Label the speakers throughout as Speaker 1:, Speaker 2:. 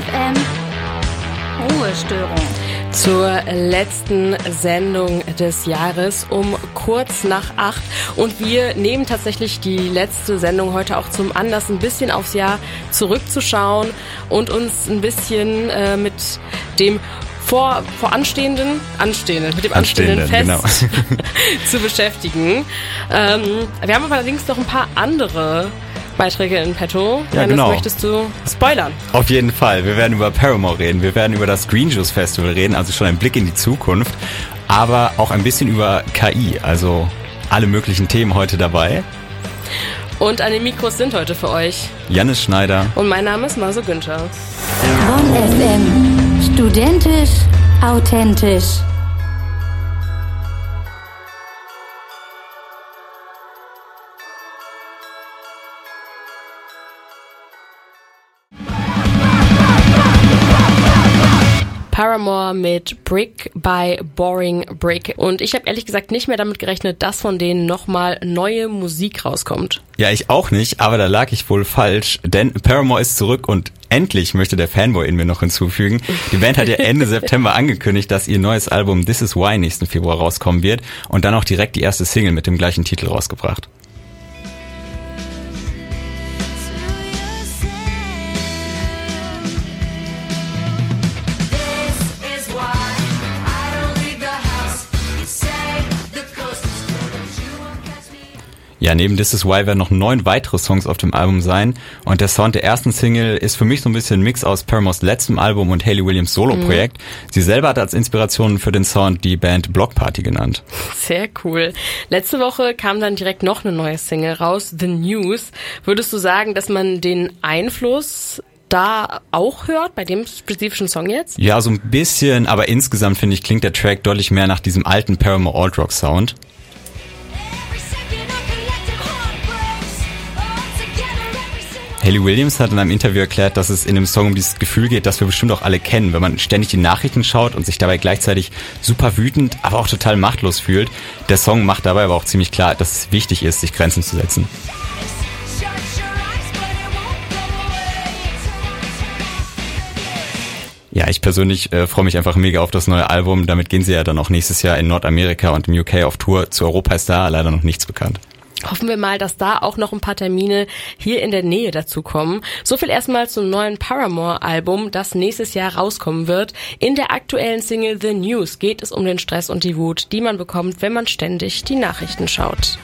Speaker 1: FM Ruhestörung.
Speaker 2: Zur letzten Sendung des Jahres um kurz nach acht. Und wir nehmen tatsächlich die letzte Sendung heute auch zum Anlass, ein bisschen aufs Jahr zurückzuschauen und uns ein bisschen äh, mit dem vor, voranstehenden, anstehenden, mit dem anstehenden, anstehenden Fest genau. zu beschäftigen. Ähm, wir haben aber allerdings noch ein paar andere Beiträge in petto.
Speaker 3: Ja, Dennis, genau.
Speaker 2: möchtest du spoilern?
Speaker 3: Auf jeden Fall. Wir werden über Paramore reden. Wir werden über das Green Juice Festival reden, also schon ein Blick in die Zukunft. Aber auch ein bisschen über KI, also alle möglichen Themen heute dabei.
Speaker 2: Und an den Mikros sind heute für euch
Speaker 3: Jannis Schneider
Speaker 2: und mein Name ist Marso Günther.
Speaker 1: Bonn FM. Studentisch, authentisch.
Speaker 2: Paramore mit Brick by Boring Brick. Und ich habe ehrlich gesagt nicht mehr damit gerechnet, dass von denen nochmal neue Musik rauskommt.
Speaker 3: Ja, ich auch nicht, aber da lag ich wohl falsch, denn Paramore ist zurück und endlich möchte der Fanboy in mir noch hinzufügen. Die Band hat ja Ende September angekündigt, dass ihr neues Album This Is Why nächsten Februar rauskommen wird und dann auch direkt die erste Single mit dem gleichen Titel rausgebracht. Ja, neben This Is Why werden noch neun weitere Songs auf dem Album sein. Und der Sound der ersten Single ist für mich so ein bisschen ein Mix aus Paramores letztem Album und Haley Williams Solo-Projekt. Mhm. Sie selber hat als Inspiration für den Sound die Band Block Party genannt.
Speaker 2: Sehr cool. Letzte Woche kam dann direkt noch eine neue Single raus, The News. Würdest du sagen, dass man den Einfluss da auch hört, bei dem spezifischen Song jetzt?
Speaker 3: Ja, so ein bisschen, aber insgesamt finde ich, klingt der Track deutlich mehr nach diesem alten Paramore Alt Rock Sound. Haley Williams hat in einem Interview erklärt, dass es in dem Song um dieses Gefühl geht, das wir bestimmt auch alle kennen, wenn man ständig die Nachrichten schaut und sich dabei gleichzeitig super wütend, aber auch total machtlos fühlt. Der Song macht dabei aber auch ziemlich klar, dass es wichtig ist, sich Grenzen zu setzen. Ja, ich persönlich äh, freue mich einfach mega auf das neue Album. Damit gehen sie ja dann auch nächstes Jahr in Nordamerika und im UK auf Tour. Zu Europa ist da leider noch nichts bekannt.
Speaker 2: Hoffen wir mal, dass da auch noch ein paar Termine hier in der Nähe dazu kommen. So viel erstmal zum neuen Paramore-Album, das nächstes Jahr rauskommen wird. In der aktuellen Single The News geht es um den Stress und die Wut, die man bekommt, wenn man ständig die Nachrichten schaut.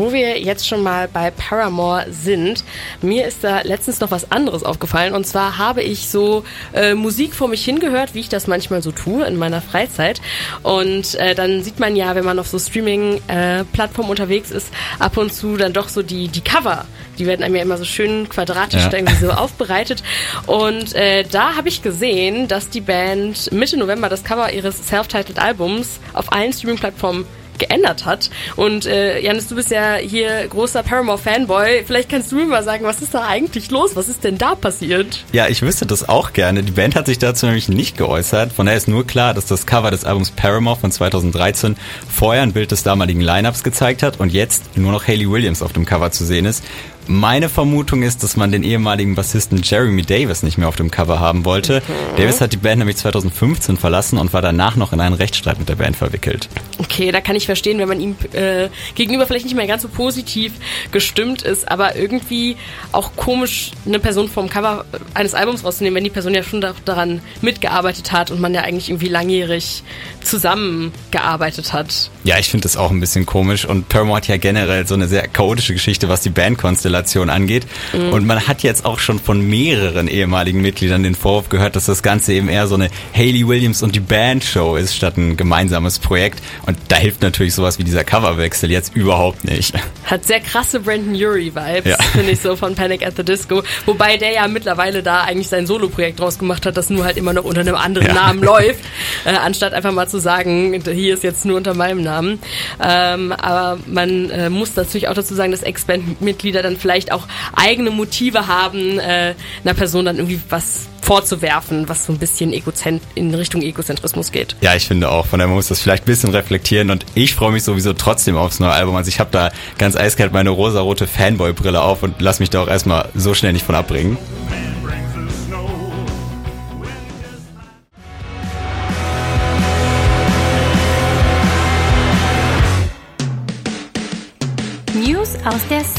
Speaker 2: Wo wir jetzt schon mal bei Paramore sind, mir ist da letztens noch was anderes aufgefallen. Und zwar habe ich so äh, Musik vor mich hingehört, wie ich das manchmal so tue in meiner Freizeit. Und äh, dann sieht man ja, wenn man auf so Streaming-Plattformen äh, unterwegs ist, ab und zu dann doch so die, die Cover. Die werden einem ja immer so schön quadratisch ja. irgendwie so aufbereitet. Und äh, da habe ich gesehen, dass die Band Mitte November das Cover ihres Self-Titled Albums auf allen Streaming-Plattformen geändert hat. Und äh, Janis, du bist ja hier großer Paramore-Fanboy. Vielleicht kannst du mir mal sagen, was ist da eigentlich los? Was ist denn da passiert?
Speaker 3: Ja, ich wüsste das auch gerne. Die Band hat sich dazu nämlich nicht geäußert. Von daher ist nur klar, dass das Cover des Albums Paramore von 2013 vorher ein Bild des damaligen Lineups gezeigt hat und jetzt nur noch Haley Williams auf dem Cover zu sehen ist. Meine Vermutung ist, dass man den ehemaligen Bassisten Jeremy Davis nicht mehr auf dem Cover haben wollte. Okay. Davis hat die Band nämlich 2015 verlassen und war danach noch in einen Rechtsstreit mit der Band verwickelt.
Speaker 2: Okay, da kann ich verstehen, wenn man ihm äh, gegenüber vielleicht nicht mehr ganz so positiv gestimmt ist, aber irgendwie auch komisch, eine Person vom Cover eines Albums rauszunehmen, wenn die Person ja schon daran mitgearbeitet hat und man ja eigentlich irgendwie langjährig zusammengearbeitet hat.
Speaker 3: Ja, ich finde das auch ein bisschen komisch und Paramore hat ja generell so eine sehr chaotische Geschichte, was die Bandkonstellation Konstellation angeht. Mhm. Und man hat jetzt auch schon von mehreren ehemaligen Mitgliedern den Vorwurf gehört, dass das Ganze eben eher so eine Haley Williams und die Band Show ist, statt ein gemeinsames Projekt. Und da hilft natürlich sowas wie dieser Coverwechsel jetzt überhaupt nicht.
Speaker 2: Hat sehr krasse Brandon Urie-Vibes, ja. finde ich so von Panic at the Disco. Wobei der ja mittlerweile da eigentlich sein Solo-Projekt draus gemacht hat, das nur halt immer noch unter einem anderen ja. Namen läuft, äh, anstatt einfach mal zu sagen, hier ist jetzt nur unter meinem Namen. Ähm, aber man äh, muss natürlich auch dazu sagen, dass Ex-Band-Mitglieder dann vielleicht auch eigene Motive haben, äh, einer Person dann irgendwie was vorzuwerfen, was so ein bisschen Egozent in Richtung Egozentrismus geht.
Speaker 3: Ja, ich finde auch. Von daher muss das vielleicht ein bisschen reflektieren und ich freue mich sowieso trotzdem aufs neue Album. Also ich habe da ganz eiskalt meine rosarote Fanboy-Brille auf und lass mich da auch erstmal so schnell nicht von abbringen.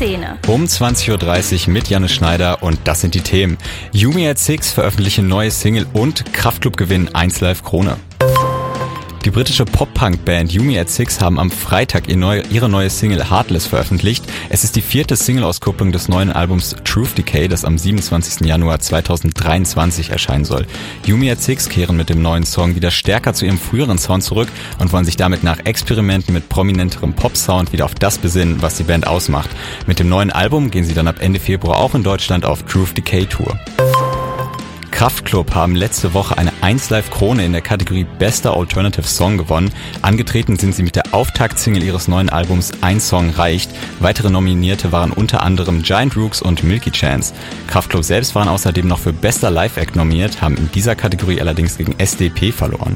Speaker 1: Szene.
Speaker 3: Um 20.30 Uhr mit Janne Schneider und das sind die Themen. Yumi at Six veröffentlichen neue Single und Kraftclub gewinnen 1 Live Krone. Die britische Pop-Punk-Band Yumi at Six haben am Freitag ihre neue Single Heartless veröffentlicht. Es ist die vierte Single-Auskopplung des neuen Albums Truth Decay, das am 27. Januar 2023 erscheinen soll. Yumi at Six kehren mit dem neuen Song wieder stärker zu ihrem früheren Sound zurück und wollen sich damit nach Experimenten mit prominenterem Pop-Sound wieder auf das besinnen, was die Band ausmacht. Mit dem neuen Album gehen sie dann ab Ende Februar auch in Deutschland auf Truth Decay Tour. Kraftklub haben letzte Woche eine 1 Live Krone in der Kategorie Bester Alternative Song gewonnen. Angetreten sind sie mit der Auftaktsingle ihres neuen Albums Ein Song reicht. Weitere Nominierte waren unter anderem Giant Rooks und Milky Chance. Kraftklub selbst waren außerdem noch für Bester Live Act nominiert, haben in dieser Kategorie allerdings gegen SDP verloren.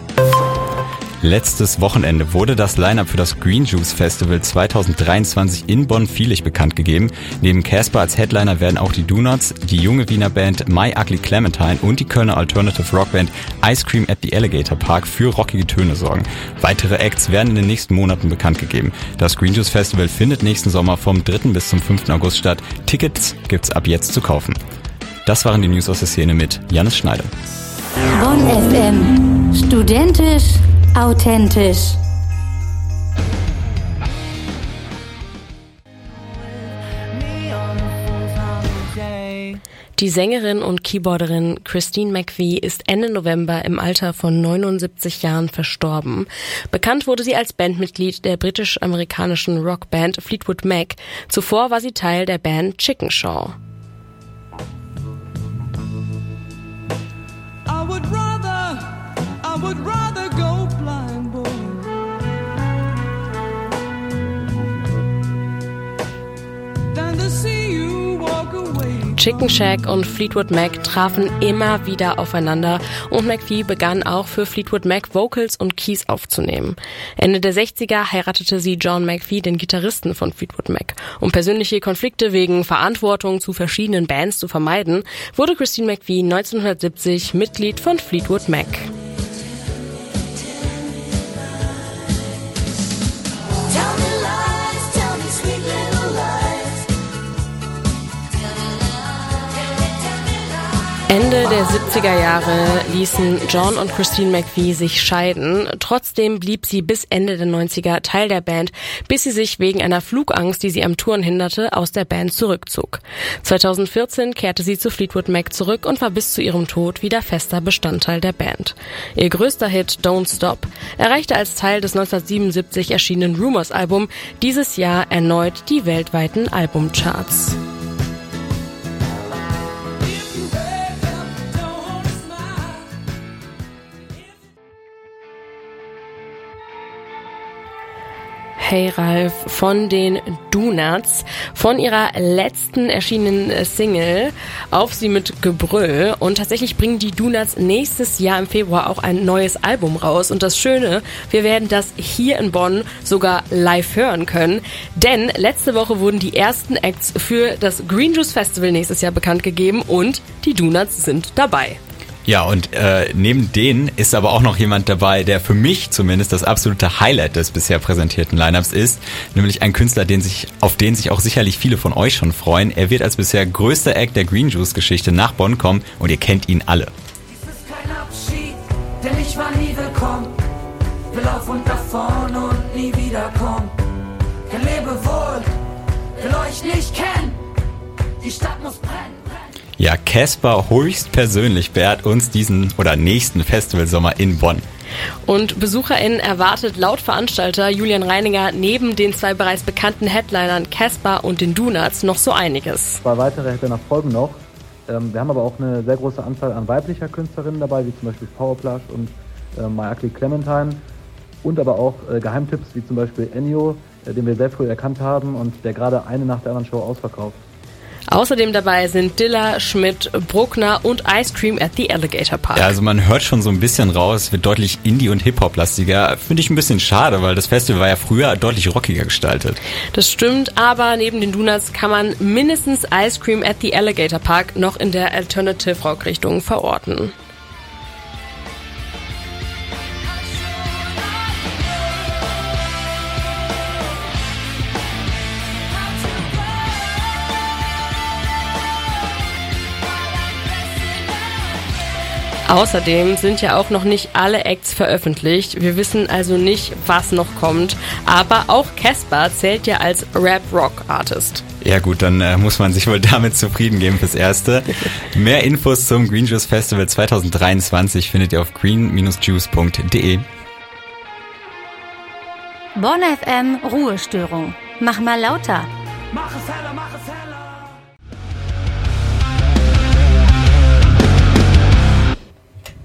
Speaker 3: Letztes Wochenende wurde das Lineup für das Green Juice Festival 2023 in Bonn-Vielig bekannt gegeben. Neben Casper als Headliner werden auch die Donuts, die junge Wiener Band My Ugly Clementine und die Kölner Alternative Rockband Ice Cream at the Alligator Park für rockige Töne sorgen. Weitere Acts werden in den nächsten Monaten bekannt gegeben. Das Green Juice Festival findet nächsten Sommer vom 3. bis zum 5. August statt. Tickets gibt's ab jetzt zu kaufen. Das waren die News aus der Szene mit Janis Schneider.
Speaker 1: Bonn FM. Studentisch Authentisch.
Speaker 2: Die Sängerin und Keyboarderin Christine McVie ist Ende November im Alter von 79 Jahren verstorben. Bekannt wurde sie als Bandmitglied der britisch-amerikanischen Rockband Fleetwood Mac. Zuvor war sie Teil der Band Chicken Shaw. I would rather, I would rather Chicken Shack und Fleetwood Mac trafen immer wieder aufeinander und McVie begann auch für Fleetwood Mac Vocals und Keys aufzunehmen. Ende der 60er heiratete sie John McVie, den Gitarristen von Fleetwood Mac. Um persönliche Konflikte wegen Verantwortung zu verschiedenen Bands zu vermeiden, wurde Christine McVie 1970 Mitglied von Fleetwood Mac. Ende der 70er Jahre ließen John und Christine McVie sich scheiden. Trotzdem blieb sie bis Ende der 90er Teil der Band, bis sie sich wegen einer Flugangst, die sie am Touren hinderte, aus der Band zurückzog. 2014 kehrte sie zu Fleetwood Mac zurück und war bis zu ihrem Tod wieder fester Bestandteil der Band. Ihr größter Hit Don't Stop erreichte als Teil des 1977 erschienenen Rumors Album dieses Jahr erneut die weltweiten Albumcharts. Hey Ralf von den Donuts von ihrer letzten erschienenen Single Auf sie mit Gebrüll. Und tatsächlich bringen die Donuts nächstes Jahr im Februar auch ein neues Album raus. Und das Schöne, wir werden das hier in Bonn sogar live hören können, denn letzte Woche wurden die ersten Acts für das Green Juice Festival nächstes Jahr bekannt gegeben und die Donuts sind dabei.
Speaker 3: Ja, und äh, neben denen ist aber auch noch jemand dabei, der für mich zumindest das absolute Highlight des bisher präsentierten Lineups ist, nämlich ein Künstler, den sich, auf den sich auch sicherlich viele von euch schon freuen. Er wird als bisher größter Act der Green Juice Geschichte nach Bonn kommen und ihr kennt ihn alle.
Speaker 4: Dies ist kein Abschied, denn ich war nie willkommen. Will auf und davon und nie wiederkommen. Kein Lebewohl, will euch nicht kennen. Die Stadt muss.
Speaker 3: Ja, Casper höchstpersönlich beehrt uns diesen oder nächsten Festivalsommer in Bonn.
Speaker 2: Und BesucherInnen erwartet laut Veranstalter Julian Reininger neben den zwei bereits bekannten Headlinern Casper und den Donuts noch so einiges.
Speaker 5: Zwei weitere Headliner folgen noch. Ähm, wir haben aber auch eine sehr große Anzahl an weiblicher Künstlerinnen dabei, wie zum Beispiel Powerplush und äh, Ugly Clementine. Und aber auch äh, Geheimtipps wie zum Beispiel Ennio, äh, den wir sehr früh erkannt haben und der gerade eine nach der anderen Show ausverkauft.
Speaker 2: Außerdem dabei sind Dilla, Schmidt, Bruckner und Ice Cream at the Alligator Park.
Speaker 3: Ja, also man hört schon so ein bisschen raus, wird deutlich Indie- und Hip-Hop-lastiger. Finde ich ein bisschen schade, weil das Festival war ja früher deutlich rockiger gestaltet.
Speaker 2: Das stimmt, aber neben den Donuts kann man mindestens Ice Cream at the Alligator Park noch in der Alternative Rock Richtung verorten. Außerdem sind ja auch noch nicht alle Acts veröffentlicht. Wir wissen also nicht, was noch kommt. Aber auch Casper zählt ja als Rap-Rock-Artist.
Speaker 3: Ja gut, dann äh, muss man sich wohl damit zufrieden geben fürs Erste. Mehr Infos zum Green Juice Festival 2023 findet ihr auf green-juice.de.
Speaker 1: Bonn FM Ruhestörung. Mach mal lauter.
Speaker 4: Mach es heller, mach es heller.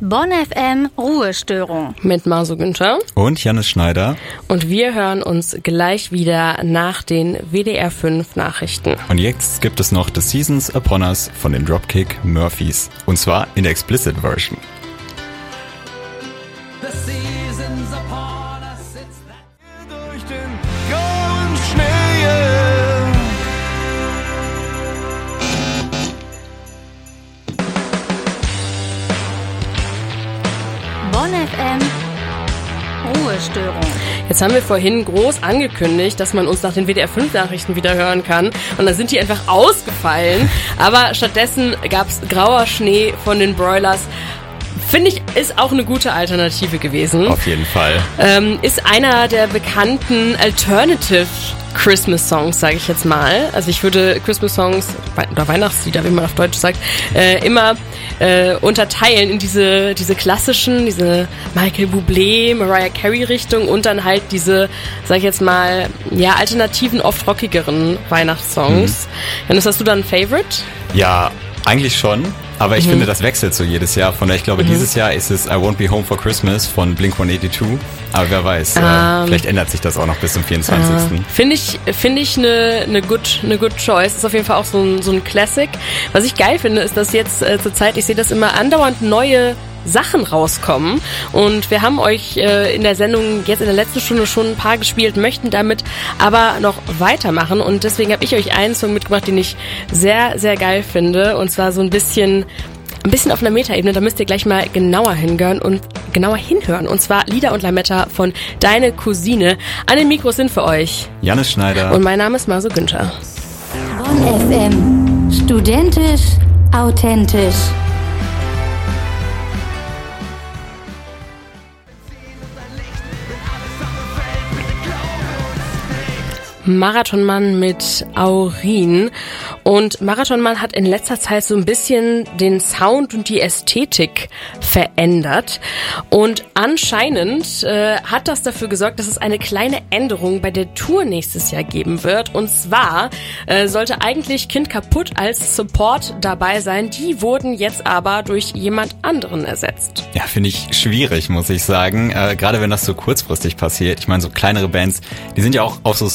Speaker 1: Bonn FM Ruhestörung.
Speaker 2: Mit Marso Günther.
Speaker 3: Und Janis Schneider.
Speaker 2: Und wir hören uns gleich wieder nach den WDR 5 Nachrichten.
Speaker 3: Und jetzt gibt es noch The Seasons Upon Us von den Dropkick Murphys. Und zwar in der Explicit Version.
Speaker 2: Jetzt haben wir vorhin groß angekündigt, dass man uns nach den WDR 5 Nachrichten wieder hören kann. Und dann sind die einfach ausgefallen. Aber stattdessen gab's grauer Schnee von den Broilers. Finde ich, ist auch eine gute Alternative gewesen.
Speaker 3: Auf jeden Fall.
Speaker 2: Ähm, ist einer der bekannten Alternative Christmas Songs, sage ich jetzt mal. Also ich würde Christmas Songs oder Weihnachtslieder, wie man auf Deutsch sagt, äh, immer äh, unterteilen in diese diese klassischen, diese Michael Bublé, Mariah Carey Richtung und dann halt diese, sag ich jetzt mal, ja alternativen, oft rockigeren Weihnachtssongs. Janis, hast du da ein Favorite?
Speaker 3: Ja, eigentlich schon. Aber ich finde, das wechselt so jedes Jahr. Von daher, ich glaube, dieses Jahr ist es I Won't Be Home for Christmas von Blink 182. Aber wer weiß, äh, vielleicht ändert sich das auch noch bis zum 24.
Speaker 2: Finde ich, finde ich eine ne good, ne good choice. Ist auf jeden Fall auch so ein, so ein Classic. Was ich geil finde, ist, dass jetzt äh, zur Zeit, ich sehe das immer andauernd neue Sachen rauskommen. Und wir haben euch äh, in der Sendung jetzt in der letzten Stunde schon ein paar gespielt, möchten damit aber noch weitermachen. Und deswegen habe ich euch einen Song mitgebracht, den ich sehr, sehr geil finde. Und zwar so ein bisschen ein bisschen auf einer Metaebene, da müsst ihr gleich mal genauer hingehören und genauer hinhören. Und zwar Lieder und Lametta von Deine Cousine. An den Mikros sind für euch.
Speaker 3: Janis Schneider.
Speaker 2: Und mein Name ist Marso Günther.
Speaker 1: Bonn FM. Studentisch, authentisch.
Speaker 2: Marathonmann mit Aurin. Und Marathonmann hat in letzter Zeit so ein bisschen den Sound und die Ästhetik verändert. Und anscheinend äh, hat das dafür gesorgt, dass es eine kleine Änderung bei der Tour nächstes Jahr geben wird. Und zwar äh, sollte eigentlich Kind kaputt als Support dabei sein. Die wurden jetzt aber durch jemand anderen ersetzt.
Speaker 3: Ja, finde ich schwierig, muss ich sagen. Äh, Gerade wenn das so kurzfristig passiert. Ich meine, so kleinere Bands, die sind ja auch auf so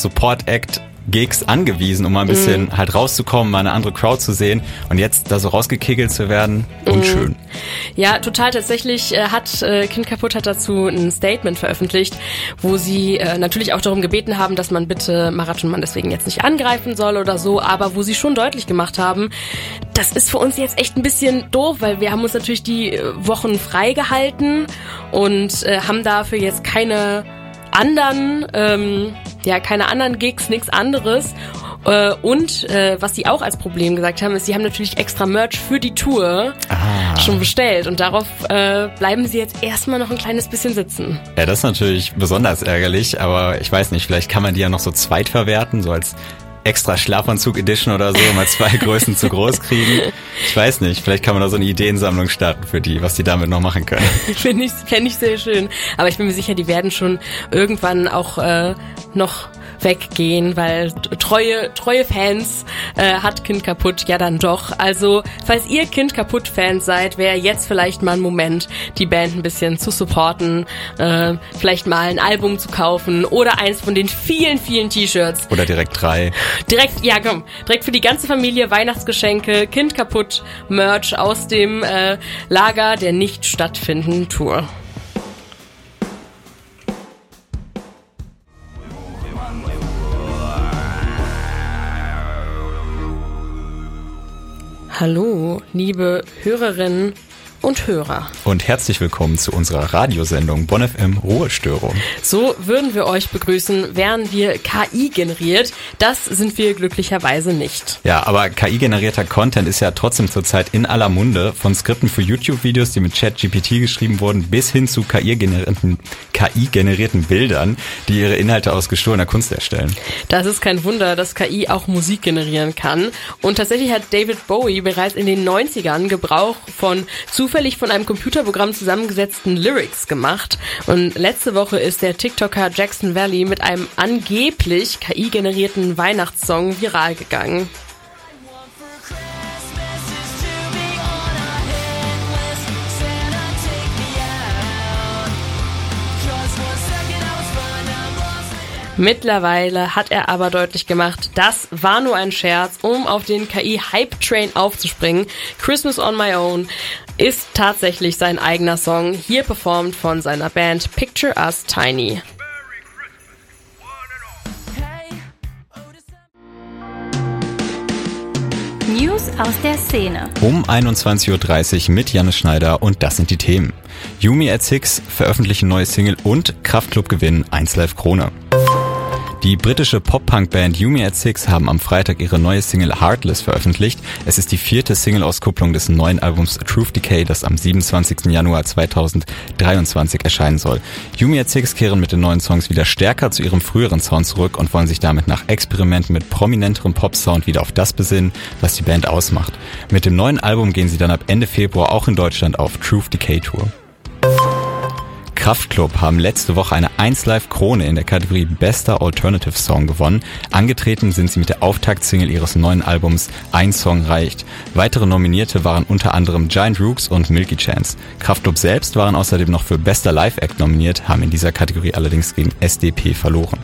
Speaker 3: Support-Act Gigs angewiesen, um mal ein bisschen halt rauszukommen, mal eine andere Crowd zu sehen und jetzt da so rausgekegelt zu werden, unschön.
Speaker 2: Ja, total. Tatsächlich äh, hat äh, Kind kaputt hat dazu ein Statement veröffentlicht, wo sie äh, natürlich auch darum gebeten haben, dass man bitte Marathonmann deswegen jetzt nicht angreifen soll oder so, aber wo sie schon deutlich gemacht haben, das ist für uns jetzt echt ein bisschen doof, weil wir haben uns natürlich die äh, Wochen freigehalten und äh, haben dafür jetzt keine anderen, ähm, ja, keine anderen Gigs, nichts anderes. Äh, und äh, was sie auch als Problem gesagt haben, ist, sie haben natürlich extra Merch für die Tour
Speaker 3: Ah.
Speaker 2: schon bestellt und darauf äh, bleiben sie jetzt erstmal noch ein kleines bisschen sitzen.
Speaker 3: Ja, das ist natürlich besonders ärgerlich, aber ich weiß nicht, vielleicht kann man die ja noch so zweitverwerten, so als extra Schlafanzug Edition oder so, mal zwei Größen zu groß kriegen. Ich weiß nicht, vielleicht kann man da so eine Ideensammlung starten für die, was die damit noch machen können.
Speaker 2: Finde ich, fände ich sehr schön. Aber ich bin mir sicher, die werden schon irgendwann auch äh, noch weggehen, weil treue, treue Fans äh, hat Kind kaputt ja dann doch. Also, falls ihr Kind kaputt Fans seid, wäre jetzt vielleicht mal ein Moment, die Band ein bisschen zu supporten, äh, vielleicht mal ein Album zu kaufen oder eins von den vielen, vielen T-Shirts.
Speaker 3: Oder direkt drei.
Speaker 2: Direkt, ja komm, direkt für die ganze Familie Weihnachtsgeschenke, Kind kaputt, Merch aus dem äh, Lager der nicht stattfindenden Tour. Hallo, liebe Hörerinnen und Hörer.
Speaker 3: Und herzlich willkommen zu unserer Radiosendung Bonn FM Ruhestörung.
Speaker 2: So würden wir euch begrüßen, wären wir KI generiert. Das sind wir glücklicherweise nicht.
Speaker 3: Ja, aber KI-generierter Content ist ja trotzdem zurzeit in aller Munde. Von Skripten für YouTube-Videos, die mit ChatGPT geschrieben wurden, bis hin zu KI-generierten KI-generierten Bildern, die ihre Inhalte aus gestohlener Kunst erstellen.
Speaker 2: Das ist kein Wunder, dass KI auch Musik generieren kann. Und tatsächlich hat David Bowie bereits in den 90ern Gebrauch von zufällig von einem Computerprogramm zusammengesetzten Lyrics gemacht. Und letzte Woche ist der TikToker Jackson Valley mit einem angeblich KI-generierten Weihnachtssong viral gegangen. Mittlerweile hat er aber deutlich gemacht, das war nur ein Scherz, um auf den KI-Hype-Train aufzuspringen. Christmas on My Own ist tatsächlich sein eigener Song, hier performt von seiner Band Picture Us Tiny.
Speaker 1: News aus der Szene.
Speaker 3: Um 21.30 Uhr mit Janne Schneider und das sind die Themen. Yumi at Six veröffentlichen neue Single und Kraftclub gewinnen 1 Live Krone. Die britische Pop-Punk-Band Yumi at Six haben am Freitag ihre neue Single Heartless veröffentlicht. Es ist die vierte Single-Auskopplung des neuen Albums Truth Decay, das am 27. Januar 2023 erscheinen soll. Yumi at Six kehren mit den neuen Songs wieder stärker zu ihrem früheren Sound zurück und wollen sich damit nach Experimenten mit prominenterem Pop-Sound wieder auf das besinnen, was die Band ausmacht. Mit dem neuen Album gehen sie dann ab Ende Februar auch in Deutschland auf Truth Decay Tour. Kraftklub haben letzte Woche eine 1 Live Krone in der Kategorie Bester Alternative Song gewonnen. Angetreten sind sie mit der Auftaktsingle ihres neuen Albums Ein Song reicht. Weitere Nominierte waren unter anderem Giant Rooks und Milky Chance. Kraftklub selbst waren außerdem noch für Bester Live Act nominiert, haben in dieser Kategorie allerdings gegen SDP verloren.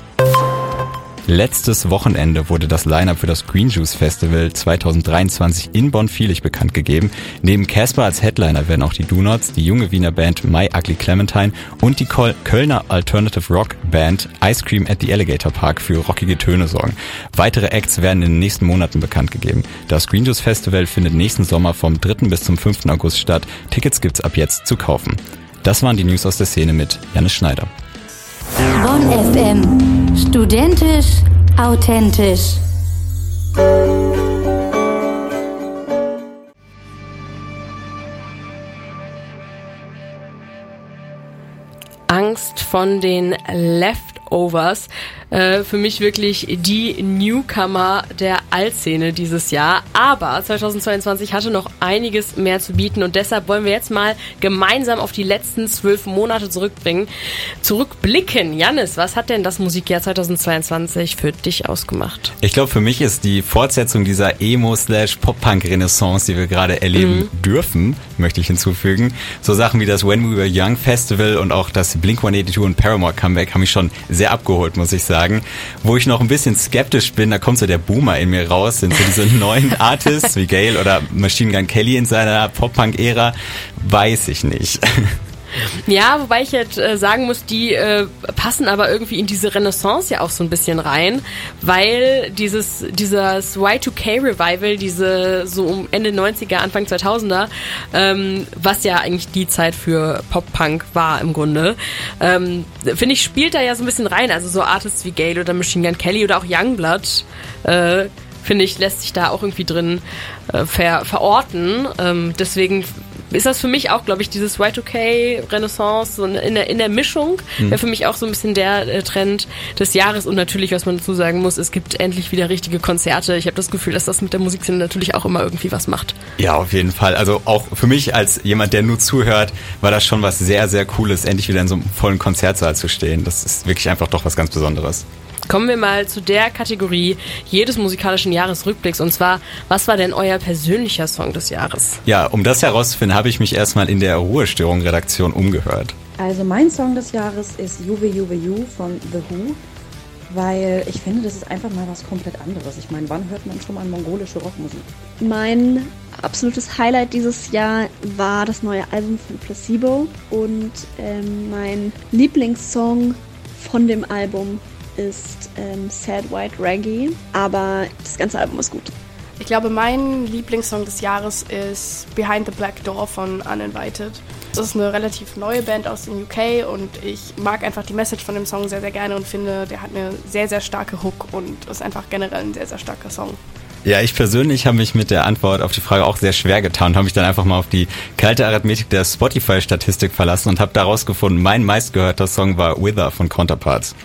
Speaker 3: Letztes Wochenende wurde das Line-Up für das Green Juice Festival 2023 in Bonn-Vielig bekannt gegeben. Neben Casper als Headliner werden auch die Donuts, die junge Wiener Band My Ugly Clementine und die Kölner Alternative Rock Band Ice Cream at the Alligator Park für rockige Töne sorgen. Weitere Acts werden in den nächsten Monaten bekannt gegeben. Das Green Juice Festival findet nächsten Sommer vom 3. bis zum 5. August statt. Tickets gibt's ab jetzt zu kaufen. Das waren die News aus der Szene mit Janis Schneider.
Speaker 1: Bonn FM. Studentisch, authentisch.
Speaker 2: Angst von den Leftovers. Äh, für mich wirklich die Newcomer der Altszene dieses Jahr. Aber 2022 hatte noch einiges mehr zu bieten und deshalb wollen wir jetzt mal gemeinsam auf die letzten zwölf Monate zurückbringen. Zurückblicken. Janis, was hat denn das Musikjahr 2022 für dich ausgemacht?
Speaker 3: Ich glaube, für mich ist die Fortsetzung dieser Emo-Slash-Pop-Punk-Renaissance, die wir gerade erleben
Speaker 2: Mhm.
Speaker 3: dürfen, möchte ich hinzufügen. So Sachen wie das When We Were Young Festival und auch das Blink-182 und Paramore Comeback haben mich schon sehr abgeholt, muss ich sagen. Wo ich noch ein bisschen skeptisch bin, da kommt so der Boomer in mir raus, sind so diese neuen Artists wie Gail oder Machine Gun Kelly in seiner Pop-Punk-Ära, weiß ich nicht.
Speaker 2: Ja, wobei ich jetzt äh, sagen muss, die äh, passen aber irgendwie in diese Renaissance ja auch so ein bisschen rein, weil dieses dieses Y2K-Revival, diese so um Ende 90er, Anfang 2000er, ähm, was ja eigentlich die Zeit für Pop-Punk war im Grunde, ähm, finde ich, spielt da ja so ein bisschen rein. Also so Artists wie Gale oder Machine Gun Kelly oder auch Youngblood, äh, finde ich, lässt sich da auch irgendwie drin äh, ver verorten. Ähm, deswegen ist das für mich auch, glaube ich, dieses Y2K-Renaissance so in der, in der Mischung. Wäre für mich auch so ein bisschen der äh, Trend des Jahres. Und natürlich, was man dazu sagen muss, es gibt endlich wieder richtige Konzerte. Ich habe das Gefühl, dass das mit der Musikszene natürlich auch immer irgendwie was macht.
Speaker 3: Ja, auf jeden Fall. Also auch für mich als jemand, der nur zuhört, war das schon was sehr, sehr Cooles, endlich wieder in so einem vollen Konzertsaal zu stehen. Das ist wirklich einfach doch was ganz Besonderes.
Speaker 2: Kommen wir mal zu der Kategorie jedes musikalischen Jahresrückblicks. Und zwar, was war denn euer persönlicher Song des Jahres?
Speaker 3: Ja, um das herauszufinden, habe ich mich erstmal in der Ruhestörung-Redaktion umgehört.
Speaker 6: Also mein Song des Jahres ist Juve Juve You von The Who, weil ich finde, das ist einfach mal was komplett anderes. Ich meine, wann hört man schon mal mongolische Rockmusik?
Speaker 7: Mein absolutes Highlight dieses Jahr war das neue Album von Placebo und ähm, mein Lieblingssong von dem Album ist ähm, Sad White Reggae, aber das ganze Album ist gut.
Speaker 8: Ich glaube, mein Lieblingssong des Jahres ist Behind the Black Door von Uninvited. Das ist eine relativ neue Band aus den UK und ich mag einfach die Message von dem Song sehr, sehr gerne und finde, der hat eine sehr, sehr starke Hook und ist einfach generell ein sehr, sehr starker Song.
Speaker 3: Ja, ich persönlich habe mich mit der Antwort auf die Frage auch sehr schwer getan und habe mich dann einfach mal auf die kalte Arithmetik der Spotify-Statistik verlassen und habe daraus gefunden, mein meistgehörter Song war Wither von Counterparts.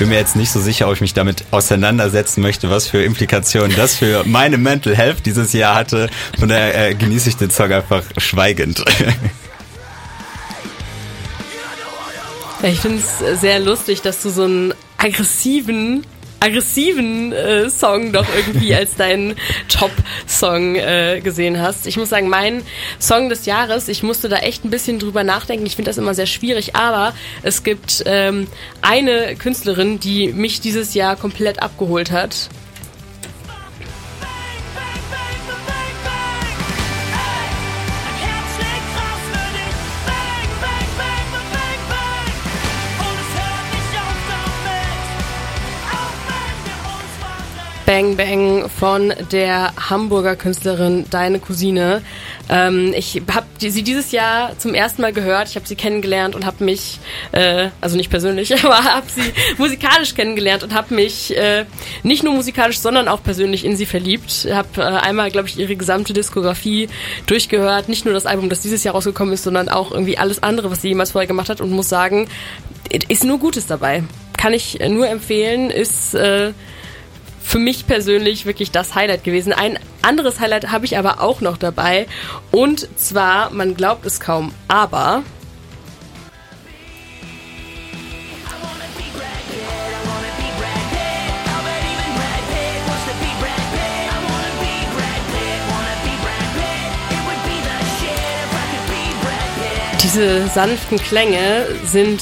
Speaker 3: Bin mir jetzt nicht so sicher, ob ich mich damit auseinandersetzen möchte, was für Implikationen das für meine Mental Health dieses Jahr hatte. Von daher äh, genieße ich den Song einfach schweigend.
Speaker 2: Ich finde es sehr lustig, dass du so einen aggressiven aggressiven äh, Song doch irgendwie als deinen Top-Song äh, gesehen hast. Ich muss sagen, mein Song des Jahres, ich musste da echt ein bisschen drüber nachdenken. Ich finde das immer sehr schwierig, aber es gibt ähm, eine Künstlerin, die mich dieses Jahr komplett abgeholt hat. Bang Bang von der Hamburger Künstlerin Deine Cousine. Ähm, ich habe sie dieses Jahr zum ersten Mal gehört. Ich habe sie kennengelernt und habe mich, äh, also nicht persönlich, aber habe sie musikalisch kennengelernt und habe mich äh, nicht nur musikalisch, sondern auch persönlich in sie verliebt. Habe äh, einmal, glaube ich, ihre gesamte Diskografie durchgehört. Nicht nur das Album, das dieses Jahr rausgekommen ist, sondern auch irgendwie alles andere, was sie jemals vorher gemacht hat und muss sagen, ist nur Gutes dabei. Kann ich nur empfehlen, ist äh, für mich persönlich wirklich das Highlight gewesen. Ein anderes Highlight habe ich aber auch noch dabei. Und zwar, man glaubt es kaum, aber diese sanften Klänge sind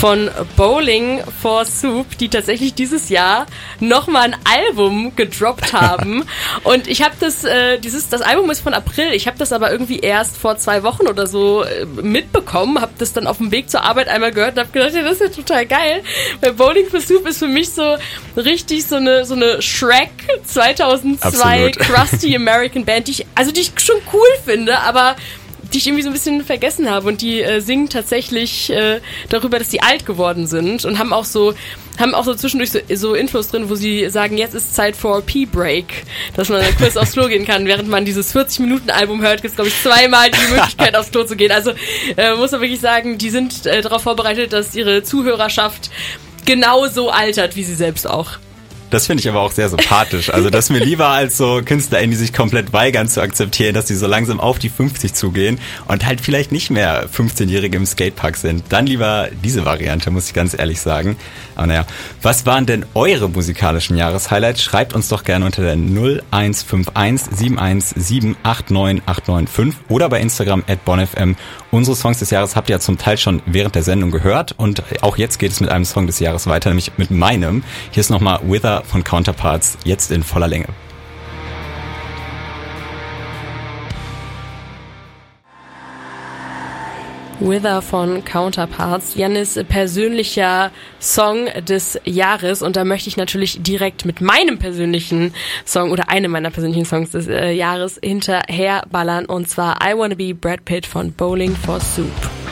Speaker 2: von Bowling for Soup, die tatsächlich dieses Jahr nochmal ein Album gedroppt haben. und ich habe das, äh, dieses, das Album ist von April. Ich habe das aber irgendwie erst vor zwei Wochen oder so äh, mitbekommen, habe das dann auf dem Weg zur Arbeit einmal gehört und habe gedacht, ja, das ist ja total geil. Weil Bowling for Soup ist für mich so richtig so eine so eine Shrek 2002 Absolut. Krusty American Band, die ich also die ich schon cool finde, aber die ich irgendwie so ein bisschen vergessen habe. Und die äh, singen tatsächlich äh, darüber, dass sie alt geworden sind und haben auch so haben auch so zwischendurch so, so Infos drin, wo sie sagen, jetzt ist Zeit for Pee-Break, dass man kurz aufs Klo gehen kann. Während man dieses 40-Minuten-Album hört, gibt es, glaube ich, zweimal die Möglichkeit, aufs Klo zu gehen. Also äh, muss man wirklich sagen, die sind äh, darauf vorbereitet, dass ihre Zuhörerschaft genauso altert wie sie selbst auch.
Speaker 3: Das finde ich aber auch sehr sympathisch. Also das ist mir lieber als so KünstlerInnen, die sich komplett weigern zu akzeptieren, dass sie so langsam auf die 50 zugehen und halt vielleicht nicht mehr 15-Jährige im Skatepark sind. Dann lieber diese Variante, muss ich ganz ehrlich sagen. Aber naja, was waren denn eure musikalischen Jahreshighlights? Schreibt uns doch gerne unter der 0151 717 89895 oder bei Instagram at bonfm. Unsere Songs des Jahres habt ihr ja zum Teil schon während der Sendung gehört und auch jetzt geht es mit einem Song des Jahres weiter, nämlich mit meinem. Hier ist nochmal Wither von Counterparts jetzt in voller Länge.
Speaker 2: Wither von Counterparts, Janis persönlicher Song des Jahres und da möchte ich natürlich direkt mit meinem persönlichen Song oder einem meiner persönlichen Songs des äh, Jahres hinterher ballern und zwar I Wanna Be Brad Pitt von Bowling for Soup.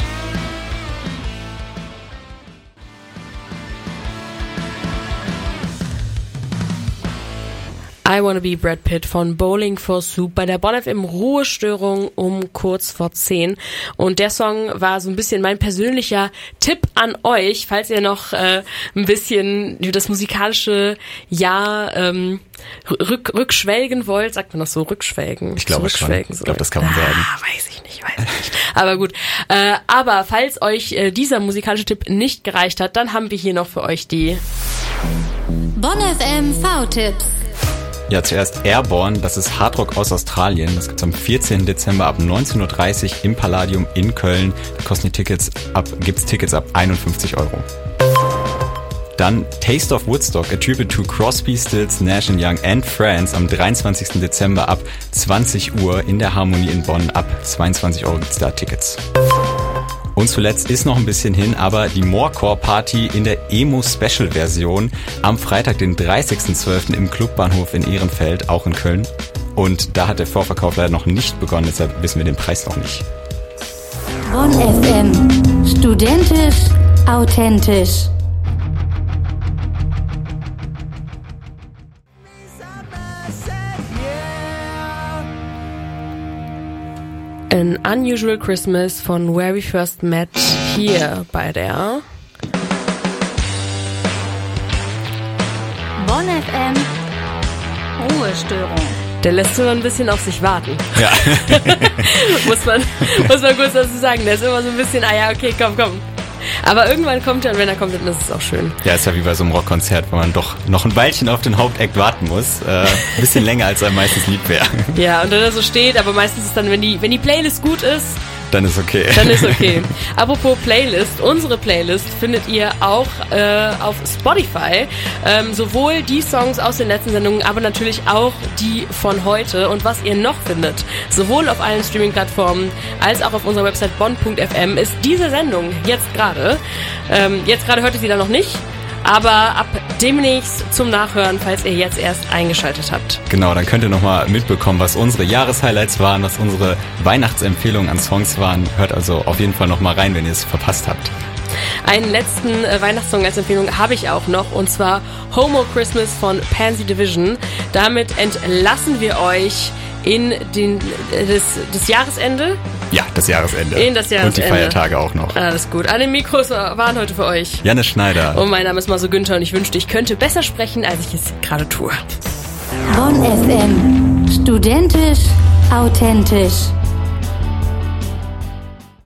Speaker 2: I Wanna Be Brad Pitt von Bowling for Soup bei der Bonn FM Ruhestörung um kurz vor 10. Und der Song war so ein bisschen mein persönlicher Tipp an euch, falls ihr noch äh, ein bisschen über das musikalische Jahr ähm, rück, rückschwelgen wollt. Sagt man das so? Rückschwelgen?
Speaker 3: Ich glaube schon. Ich glaube, das kann man sagen.
Speaker 2: Ah, weiß ich nicht, weiß ich nicht. Aber gut. Äh, aber falls euch äh, dieser musikalische Tipp nicht gereicht hat, dann haben wir hier noch für euch die
Speaker 1: Bonn FM V-Tipps.
Speaker 3: Ja, zuerst Airborne, das ist Hardrock aus Australien. Das gibt's am 14. Dezember ab 19.30 Uhr im Palladium in Köln. Da kosten die Tickets ab, gibt's Tickets ab 51 Euro. Dann Taste of Woodstock, a tribute to Crosby, Stills, Nash Young and Friends am 23. Dezember ab 20 Uhr in der Harmonie in Bonn. Ab 22 Euro gibt's da Tickets. Und zuletzt ist noch ein bisschen hin, aber die Morecore Party in der Emo Special Version am Freitag, den 30.12. im Clubbahnhof in Ehrenfeld, auch in Köln. Und da hat der Vorverkauf leider noch nicht begonnen, deshalb wissen wir den Preis noch nicht.
Speaker 1: Bonn FM. Studentisch, authentisch.
Speaker 2: An Unusual Christmas von Where We First Met hier bei der
Speaker 1: Bonn FM. Ruhestörung.
Speaker 2: Der lässt so ein bisschen auf sich warten.
Speaker 3: Ja.
Speaker 2: muss, man, muss man kurz dazu sagen. Der ist immer so ein bisschen, ah ja, okay, komm, komm. Aber irgendwann kommt er und wenn er kommt, dann ist es auch schön.
Speaker 3: Ja, ist ja wie bei so einem Rockkonzert, wo man doch noch ein Weilchen auf den Hauptakt warten muss. Äh, ein bisschen länger, als einem meistens lieb wäre.
Speaker 2: Ja, und dann er so steht, aber meistens ist dann, wenn die, wenn die Playlist gut ist,
Speaker 3: Dann ist okay.
Speaker 2: dann ist okay. Apropos Playlist, unsere Playlist findet ihr auch äh, auf Spotify. Ähm, sowohl die Songs aus den letzten Sendungen, aber natürlich auch die von heute. Und was ihr noch findet, sowohl auf allen Streaming-Plattformen als auch auf unserer Website bonn.fm, ist diese Sendung jetzt gerade. Ähm, jetzt gerade hört ihr sie da noch nicht. Aber ab demnächst zum Nachhören, falls ihr jetzt erst eingeschaltet habt.
Speaker 3: Genau, dann könnt ihr nochmal mitbekommen, was unsere Jahreshighlights waren, was unsere Weihnachtsempfehlungen an Songs waren. Hört also auf jeden Fall nochmal rein, wenn ihr es verpasst habt.
Speaker 2: Einen letzten äh, Weihnachtssong als Empfehlung habe ich auch noch und zwar Homo Christmas von Pansy Division. Damit entlassen wir euch in den, äh, das, das Jahresende.
Speaker 3: Ja, das Jahresende.
Speaker 2: In das
Speaker 3: Und die
Speaker 2: Jahresende.
Speaker 3: Feiertage auch noch.
Speaker 2: Alles gut. Alle Mikros waren heute für euch.
Speaker 3: Janne Schneider.
Speaker 2: Und mein Name ist Maso Günther und ich wünschte, ich könnte besser sprechen, als ich es gerade tue.
Speaker 1: Bonn FM. Studentisch, authentisch.